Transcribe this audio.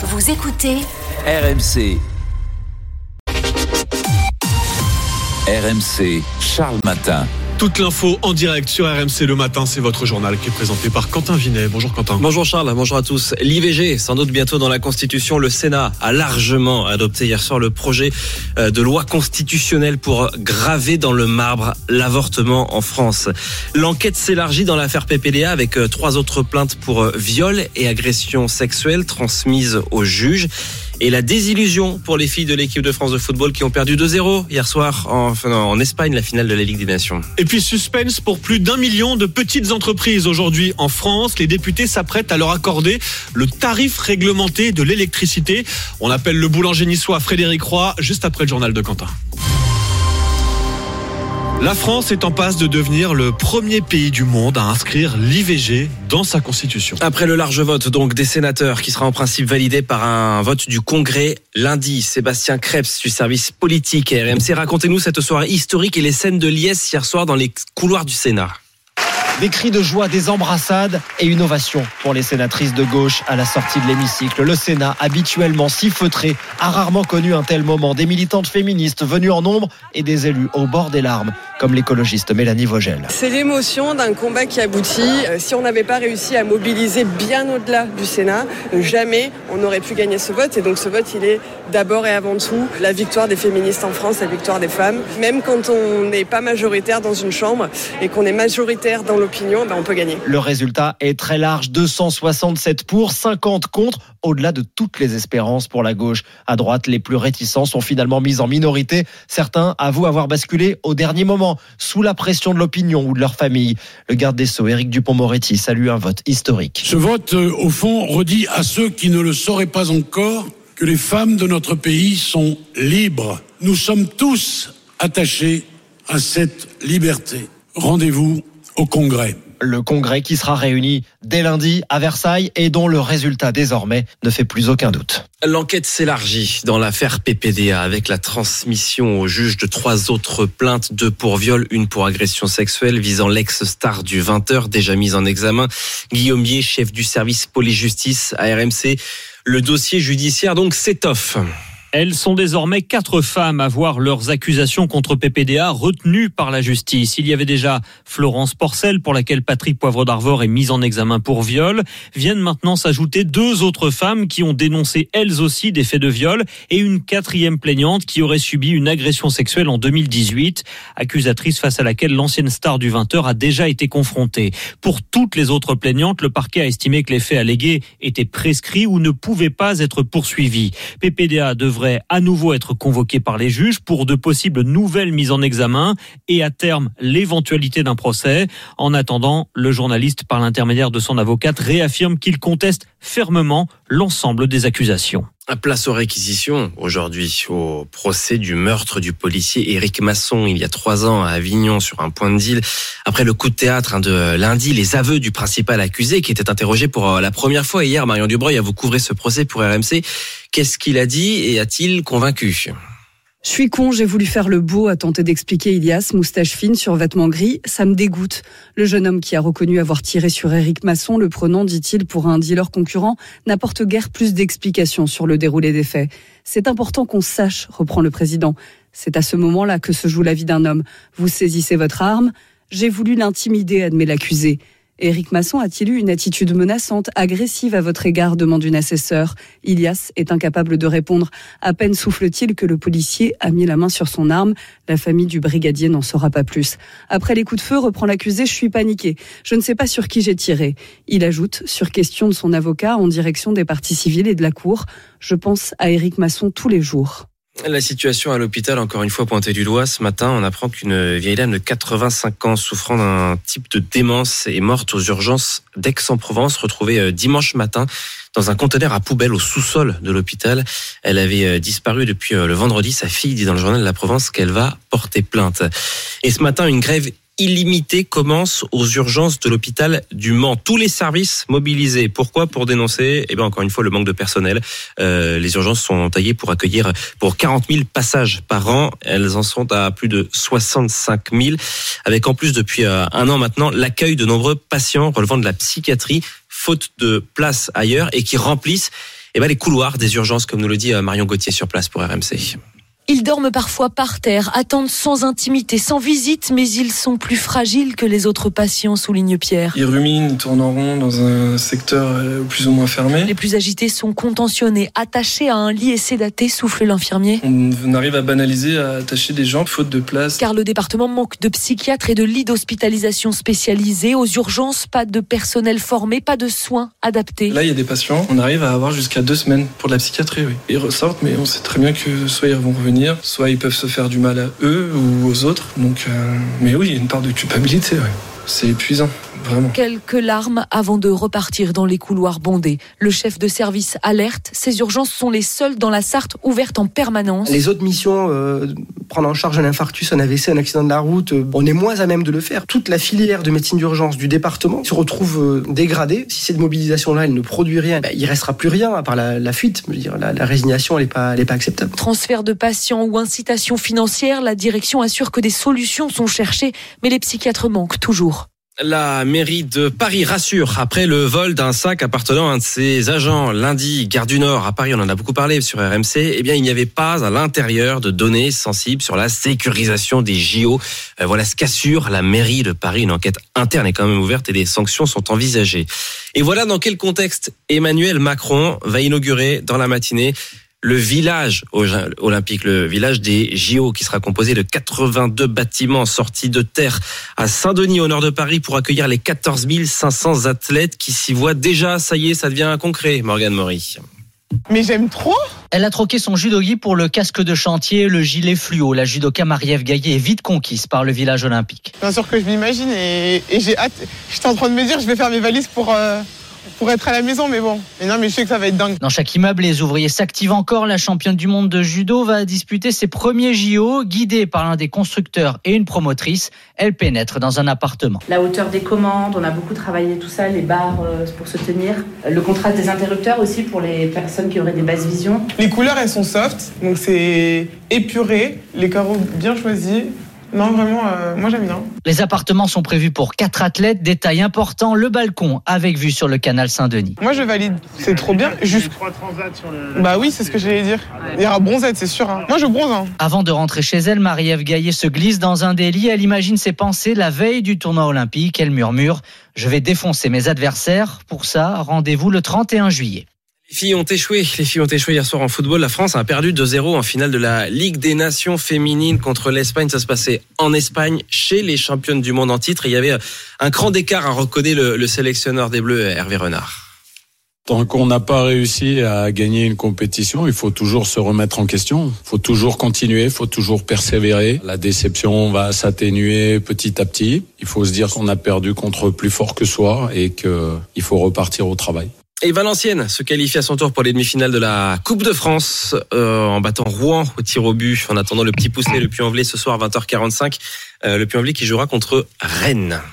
Vous écoutez RMC. RMC, Charles Matin. Toute l'info en direct sur RMC le matin, c'est votre journal qui est présenté par Quentin Vinet. Bonjour Quentin. Bonjour Charles, bonjour à tous. L'IVG, sans doute bientôt dans la Constitution, le Sénat a largement adopté hier soir le projet euh, de loi constitutionnelle pour graver dans le marbre l'avortement en France. L'enquête s'élargit dans l'affaire PPDA avec euh, trois autres plaintes pour euh, viol et agression sexuelle transmises au juge et la désillusion pour les filles de l'équipe de France de football qui ont perdu 2-0 hier soir en, en, Espagne, la finale de la Ligue des Nations. Et puis suspense pour plus d'un million de petites entreprises aujourd'hui en France. Les députés s'apprêtent à leur accorder le tarif réglementé de l'électricité. On appelle le boulanger niçois Frédéric Roy juste après le journal de Quentin. La France est en passe de devenir le premier pays du monde à inscrire l'IVG dans sa constitution. Après le large vote donc des sénateurs qui sera en principe validé par un vote du Congrès lundi, Sébastien Krebs du service politique RMC, racontez-nous cette soirée historique et les scènes de liesse hier soir dans les couloirs du Sénat. Des cris de joie, des embrassades et une ovation pour les sénatrices de gauche à la sortie de l'hémicycle. Le Sénat, habituellement si feutré, a rarement connu un tel moment. Des militantes féministes venues en nombre et des élus au bord des larmes, comme l'écologiste Mélanie Vogel. C'est l'émotion d'un combat qui aboutit. Euh, si on n'avait pas réussi à mobiliser bien au-delà du Sénat, jamais on n'aurait pu gagner ce vote. Et donc ce vote, il est d'abord et avant tout la victoire des féministes en France, la victoire des femmes. Même quand on n'est pas majoritaire dans une chambre et qu'on est majoritaire dans le ben, on peut gagner. Le résultat est très large, 267 pour, 50 contre, au-delà de toutes les espérances pour la gauche. À droite, les plus réticents sont finalement mis en minorité. Certains avouent avoir basculé au dernier moment, sous la pression de l'opinion ou de leur famille. Le garde des Sceaux, Éric Dupont-Moretti, salue un vote historique. Ce vote, euh, au fond, redit à ceux qui ne le sauraient pas encore que les femmes de notre pays sont libres. Nous sommes tous attachés à cette liberté. Rendez-vous au Congrès. Le Congrès qui sera réuni dès lundi à Versailles et dont le résultat désormais ne fait plus aucun doute. L'enquête s'élargit dans l'affaire PPDA avec la transmission au juge de trois autres plaintes, deux pour viol, une pour agression sexuelle visant l'ex-star du 20h déjà mise en examen. Guillaume chef du service police-justice à RMC. Le dossier judiciaire donc s'étoffe. Elles sont désormais quatre femmes à voir leurs accusations contre PPDA retenues par la justice. Il y avait déjà Florence Porcel, pour laquelle Patrick Poivre d'Arvor est mise en examen pour viol. Viennent maintenant s'ajouter deux autres femmes qui ont dénoncé elles aussi des faits de viol et une quatrième plaignante qui aurait subi une agression sexuelle en 2018, accusatrice face à laquelle l'ancienne star du 20h a déjà été confrontée. Pour toutes les autres plaignantes, le parquet a estimé que les faits allégués étaient prescrits ou ne pouvaient pas être poursuivis. PPDA devrait à nouveau être convoqué par les juges pour de possibles nouvelles mises en examen et à terme l'éventualité d'un procès. En attendant, le journaliste, par l'intermédiaire de son avocate, réaffirme qu'il conteste fermement l'ensemble des accusations. Place aux réquisitions aujourd'hui au procès du meurtre du policier Éric Masson il y a trois ans à Avignon sur un point de deal. Après le coup de théâtre hein, de lundi, les aveux du principal accusé qui était interrogé pour euh, la première fois hier, Marion Dubreuil, à vous couvrir ce procès pour RMC. Qu'est-ce qu'il a dit et a-t-il convaincu? Je suis con, j'ai voulu faire le beau, a tenté d'expliquer Ilias, moustache fine sur vêtements gris. Ça me dégoûte. Le jeune homme qui a reconnu avoir tiré sur Éric Masson, le prenant, dit-il, pour un dealer concurrent, n'apporte guère plus d'explications sur le déroulé des faits. C'est important qu'on sache, reprend le président. C'est à ce moment-là que se joue la vie d'un homme. Vous saisissez votre arme. J'ai voulu l'intimider, admet l'accusé. Éric Masson a-t-il eu une attitude menaçante, agressive à votre égard demande une assesseur. Ilias est incapable de répondre. À peine souffle-t-il que le policier a mis la main sur son arme. La famille du brigadier n'en saura pas plus. Après les coups de feu, reprend l'accusé, je suis paniqué. Je ne sais pas sur qui j'ai tiré. Il ajoute, sur question de son avocat en direction des parties civiles et de la cour, je pense à Éric Masson tous les jours. La situation à l'hôpital, encore une fois pointée du doigt. Ce matin, on apprend qu'une vieille dame de 85 ans souffrant d'un type de démence est morte aux urgences d'Aix-en-Provence, retrouvée euh, dimanche matin dans un conteneur à poubelle au sous-sol de l'hôpital. Elle avait euh, disparu depuis euh, le vendredi. Sa fille dit dans le journal de la Provence qu'elle va porter plainte. Et ce matin, une grève illimité commence aux urgences de l'hôpital du Mans. Tous les services mobilisés. Pourquoi Pour dénoncer, eh bien encore une fois, le manque de personnel. Euh, les urgences sont taillées pour accueillir pour 40 000 passages par an. Elles en sont à plus de 65 000, avec en plus depuis euh, un an maintenant l'accueil de nombreux patients relevant de la psychiatrie faute de place ailleurs et qui remplissent eh ben, les couloirs des urgences, comme nous le dit euh, Marion Gauthier sur place pour RMC. Ils dorment parfois par terre, attendent sans intimité, sans visite, mais ils sont plus fragiles que les autres patients, souligne Pierre. Ils ruminent, ils tournent en rond dans un secteur euh, plus ou moins fermé. Les plus agités sont contentionnés, attachés à un lit et sédatés, souffle l'infirmier. On arrive à banaliser, à attacher des gens faute de place. Car le département manque de psychiatres et de lits d'hospitalisation spécialisés. Aux urgences, pas de personnel formé, pas de soins adaptés. Là, il y a des patients, on arrive à avoir jusqu'à deux semaines pour de la psychiatrie. Oui. Ils ressortent, mais on sait très bien que soit ils vont revenir soit ils peuvent se faire du mal à eux ou aux autres. Donc, euh, mais oui, il y a une part de culpabilité. C'est épuisant. Vraiment. Quelques larmes avant de repartir dans les couloirs bondés. Le chef de service alerte, ces urgences sont les seules dans la Sarthe ouvertes en permanence. Les autres missions, euh, prendre en charge un infarctus, un AVC, un accident de la route, euh, on est moins à même de le faire. Toute la filière de médecine d'urgence du département se retrouve euh, dégradée. Si cette mobilisation-là, elle ne produit rien, bah, il restera plus rien à part la, fuite. Je veux dire, la, résignation, elle n'est pas, elle est pas acceptable. Transfert de patients ou incitation financière, la direction assure que des solutions sont cherchées, mais les psychiatres manquent toujours. La mairie de Paris rassure après le vol d'un sac appartenant à un de ses agents lundi, gare du Nord à Paris, on en a beaucoup parlé sur RMC, eh bien il n'y avait pas à l'intérieur de données sensibles sur la sécurisation des JO. Euh, voilà ce qu'assure la mairie de Paris. Une enquête interne est quand même ouverte et des sanctions sont envisagées. Et voilà dans quel contexte Emmanuel Macron va inaugurer dans la matinée le village olympique, le village des JO, qui sera composé de 82 bâtiments sortis de terre à Saint-Denis, au nord de Paris, pour accueillir les 14 500 athlètes qui s'y voient déjà. Ça y est, ça devient concret, Morgane Maury. Mais j'aime trop Elle a troqué son judogi pour le casque de chantier le gilet fluo. La judoka Marie-Ève Gaillet est vite conquise par le village olympique. Bien sûr que je m'imagine et, j'ai hâte. J'étais en train de me dire je vais faire mes valises pour... Euh, pour être à la maison, mais bon. Mais non, mais je sais que ça va être dingue. Dans chaque immeuble, les ouvriers s'activent encore. La championne du monde de judo va disputer ses premiers JO, guidée par l'un des constructeurs et une promotrice. Elle pénètre dans un appartement. La hauteur des commandes, on a beaucoup travaillé tout ça, les barres euh, pour se tenir. Le contraste des interrupteurs aussi pour les personnes qui auraient des basses visions. Les couleurs, elles sont soft, donc c'est épuré, les carreaux bien choisis. Non, vraiment, euh, moi j'aime bien. Les appartements sont prévus pour quatre athlètes. Détail important, le balcon avec vue sur le canal Saint-Denis. Moi je valide, c'est trop bien. Juste... Trois transats sur le... Bah oui, c'est ce que j'allais dire. Il y aura bronzette, c'est sûr. Hein. Moi je bronze. Hein. Avant de rentrer chez elle, Marie-Ève Gaillet se glisse dans un délit. Elle imagine ses pensées la veille du tournoi olympique. Elle murmure Je vais défoncer mes adversaires. Pour ça, rendez-vous le 31 juillet. Les filles ont échoué. Les filles ont échoué hier soir en football. La France a perdu 2-0 en finale de la Ligue des Nations féminines contre l'Espagne. Ça se passait en Espagne, chez les championnes du monde en titre. il y avait un grand écart à reconnaître le, le sélectionneur des Bleus, Hervé Renard. Tant qu'on n'a pas réussi à gagner une compétition, il faut toujours se remettre en question. Il faut toujours continuer, il faut toujours persévérer. La déception va s'atténuer petit à petit. Il faut se dire qu'on a perdu contre plus fort que soi et qu'il faut repartir au travail. Et Valenciennes se qualifie à son tour pour les demi-finales de la Coupe de France euh, en battant Rouen au tir au but. En attendant le petit poussé, le Puy-en-Velay ce soir à 20h45. Euh, le Puy-en-Velay qui jouera contre Rennes.